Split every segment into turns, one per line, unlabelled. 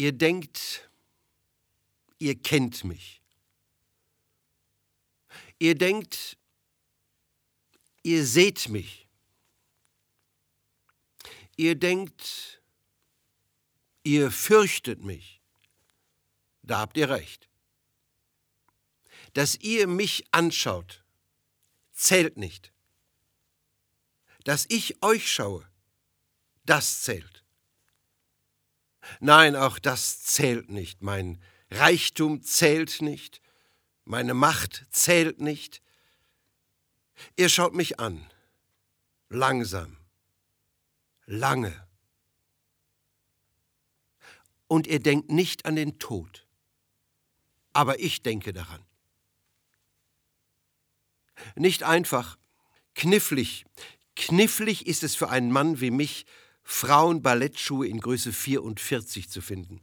Ihr denkt, ihr kennt mich. Ihr denkt, ihr seht mich. Ihr denkt, ihr fürchtet mich. Da habt ihr recht. Dass ihr mich anschaut, zählt nicht. Dass ich euch schaue, das zählt. Nein, auch das zählt nicht. Mein Reichtum zählt nicht. Meine Macht zählt nicht. Ihr schaut mich an. Langsam. Lange. Und ihr denkt nicht an den Tod. Aber ich denke daran. Nicht einfach, knifflig. Knifflig ist es für einen Mann wie mich, Frauen-Ballettschuhe in Größe 44 zu finden.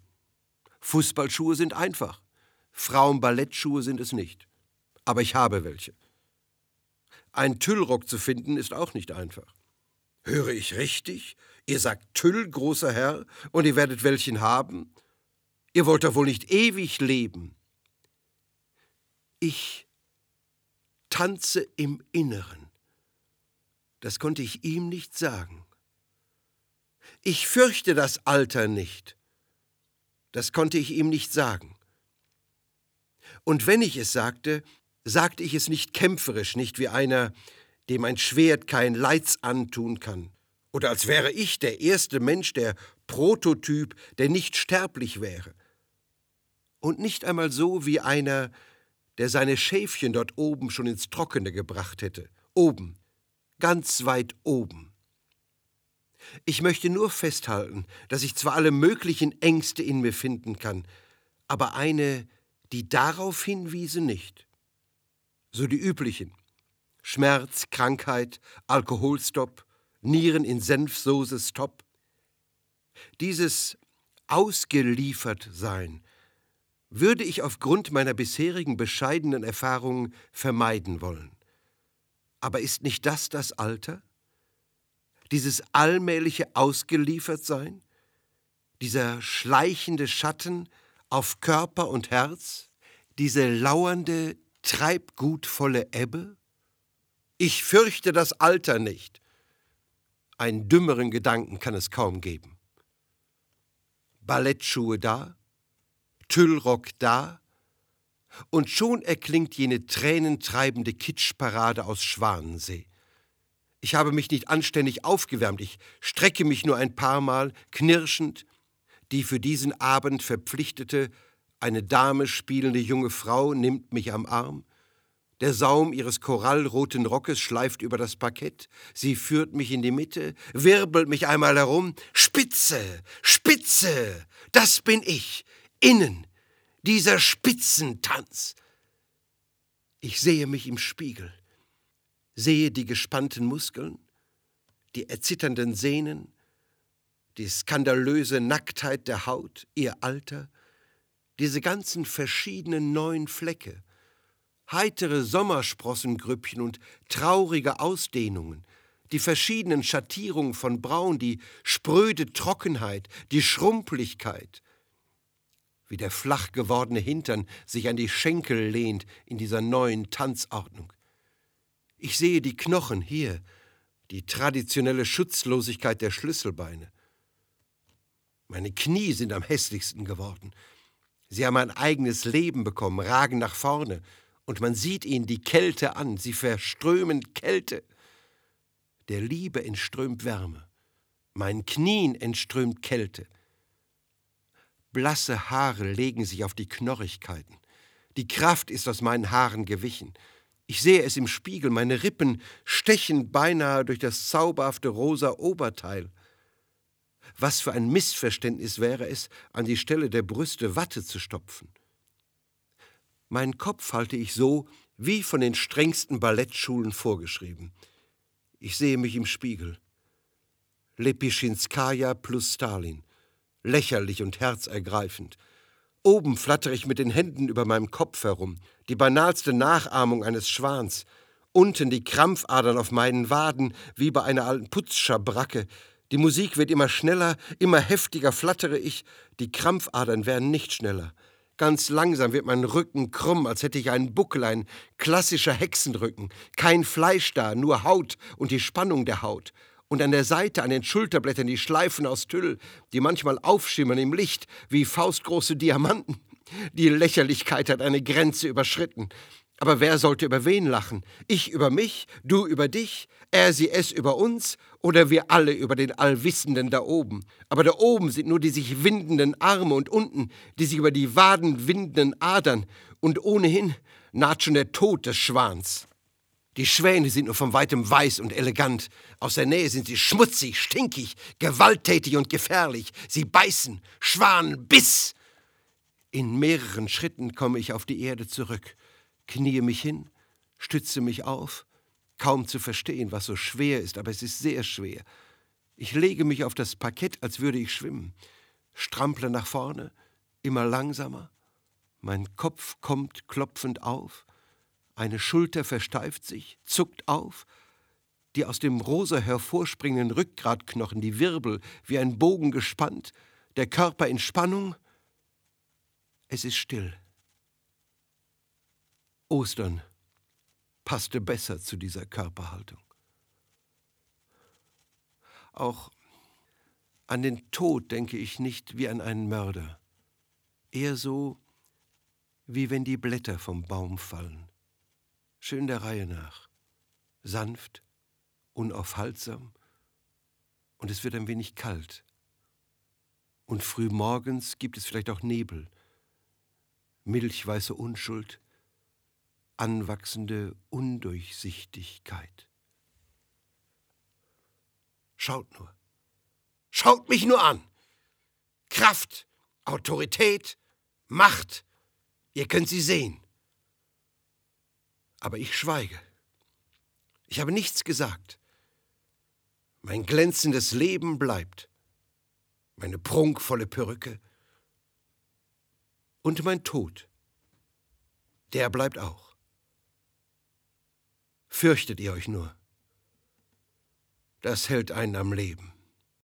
Fußballschuhe sind einfach. Frauen-Ballettschuhe sind es nicht. Aber ich habe welche. Ein Tüllrock zu finden ist auch nicht einfach. Höre ich richtig? Ihr sagt Tüll, großer Herr, und ihr werdet welchen haben? Ihr wollt doch wohl nicht ewig leben. Ich tanze im Inneren. Das konnte ich ihm nicht sagen. Ich fürchte das Alter nicht. Das konnte ich ihm nicht sagen. Und wenn ich es sagte, sagte ich es nicht kämpferisch, nicht wie einer, dem ein Schwert kein Leids antun kann. Oder als wäre ich der erste Mensch, der Prototyp, der nicht sterblich wäre. Und nicht einmal so wie einer, der seine Schäfchen dort oben schon ins Trockene gebracht hätte. Oben, ganz weit oben. Ich möchte nur festhalten, dass ich zwar alle möglichen Ängste in mir finden kann, aber eine, die darauf hinwiese, nicht. So die üblichen. Schmerz, Krankheit, Alkoholstopp, Nieren in Senfsoße Stopp. Dieses ausgeliefert sein würde ich aufgrund meiner bisherigen bescheidenen Erfahrungen vermeiden wollen. Aber ist nicht das das Alter? Dieses allmähliche Ausgeliefertsein? Dieser schleichende Schatten auf Körper und Herz? Diese lauernde, treibgutvolle Ebbe? Ich fürchte das Alter nicht. Einen dümmeren Gedanken kann es kaum geben. Ballettschuhe da, Tüllrock da, und schon erklingt jene tränentreibende Kitschparade aus Schwanensee. Ich habe mich nicht anständig aufgewärmt, ich strecke mich nur ein paar Mal, knirschend, die für diesen Abend verpflichtete, eine Dame spielende junge Frau nimmt mich am Arm, der Saum ihres korallroten Rockes schleift über das Parkett, sie führt mich in die Mitte, wirbelt mich einmal herum, Spitze, Spitze, das bin ich, innen, dieser Spitzentanz. Ich sehe mich im Spiegel, sehe die gespannten Muskeln, die erzitternden Sehnen, die skandalöse Nacktheit der Haut, ihr Alter, diese ganzen verschiedenen neuen Flecke, heitere Sommersprossengrüppchen und traurige Ausdehnungen, die verschiedenen Schattierungen von Braun, die spröde Trockenheit, die Schrumpeligkeit, wie der flach gewordene Hintern sich an die Schenkel lehnt in dieser neuen Tanzordnung. Ich sehe die Knochen hier, die traditionelle Schutzlosigkeit der Schlüsselbeine. Meine Knie sind am hässlichsten geworden. Sie haben ein eigenes Leben bekommen, ragen nach vorne, und man sieht ihnen die Kälte an, sie verströmen Kälte. Der Liebe entströmt Wärme, meinen Knien entströmt Kälte. Blasse Haare legen sich auf die Knorrigkeiten. Die Kraft ist aus meinen Haaren gewichen. Ich sehe es im Spiegel, meine Rippen stechen beinahe durch das zauberhafte rosa Oberteil. Was für ein Missverständnis wäre es, an die Stelle der Brüste Watte zu stopfen. Meinen Kopf halte ich so, wie von den strengsten Ballettschulen vorgeschrieben. Ich sehe mich im Spiegel. Lepischinskaja plus Stalin. Lächerlich und herzergreifend. Oben flattere ich mit den Händen über meinem Kopf herum, die banalste Nachahmung eines Schwans. Unten die Krampfadern auf meinen Waden, wie bei einer alten Putzschabracke, Die Musik wird immer schneller, immer heftiger flattere ich, die Krampfadern werden nicht schneller. Ganz langsam wird mein Rücken krumm, als hätte ich einen Buckel, ein klassischer Hexenrücken. Kein Fleisch da, nur Haut und die Spannung der Haut. Und an der Seite, an den Schulterblättern, die Schleifen aus Tüll, die manchmal aufschimmern im Licht wie faustgroße Diamanten. Die Lächerlichkeit hat eine Grenze überschritten. Aber wer sollte über wen lachen? Ich über mich, du über dich, er, sie, es über uns oder wir alle über den Allwissenden da oben? Aber da oben sind nur die sich windenden Arme und unten die sich über die Waden windenden Adern und ohnehin naht schon der Tod des Schwans. Die Schwäne sind nur von weitem weiß und elegant. Aus der Nähe sind sie schmutzig, stinkig, gewalttätig und gefährlich. Sie beißen, Schwan, Biss. In mehreren Schritten komme ich auf die Erde zurück kniee mich hin, stütze mich auf, kaum zu verstehen, was so schwer ist, aber es ist sehr schwer. Ich lege mich auf das Parkett, als würde ich schwimmen, strample nach vorne, immer langsamer. Mein Kopf kommt klopfend auf, eine Schulter versteift sich, zuckt auf, die aus dem rosa hervorspringenden Rückgratknochen, die Wirbel wie ein Bogen gespannt, der Körper in Spannung. Es ist still. Ostern passte besser zu dieser Körperhaltung. Auch an den Tod denke ich nicht wie an einen Mörder, eher so, wie wenn die Blätter vom Baum fallen, schön der Reihe nach, sanft, unaufhaltsam, und es wird ein wenig kalt. Und früh morgens gibt es vielleicht auch Nebel, milchweiße Unschuld, anwachsende Undurchsichtigkeit. Schaut nur. Schaut mich nur an. Kraft, Autorität, Macht. Ihr könnt sie sehen. Aber ich schweige. Ich habe nichts gesagt. Mein glänzendes Leben bleibt. Meine prunkvolle Perücke. Und mein Tod. Der bleibt auch fürchtet ihr euch nur. Das hält einen am Leben.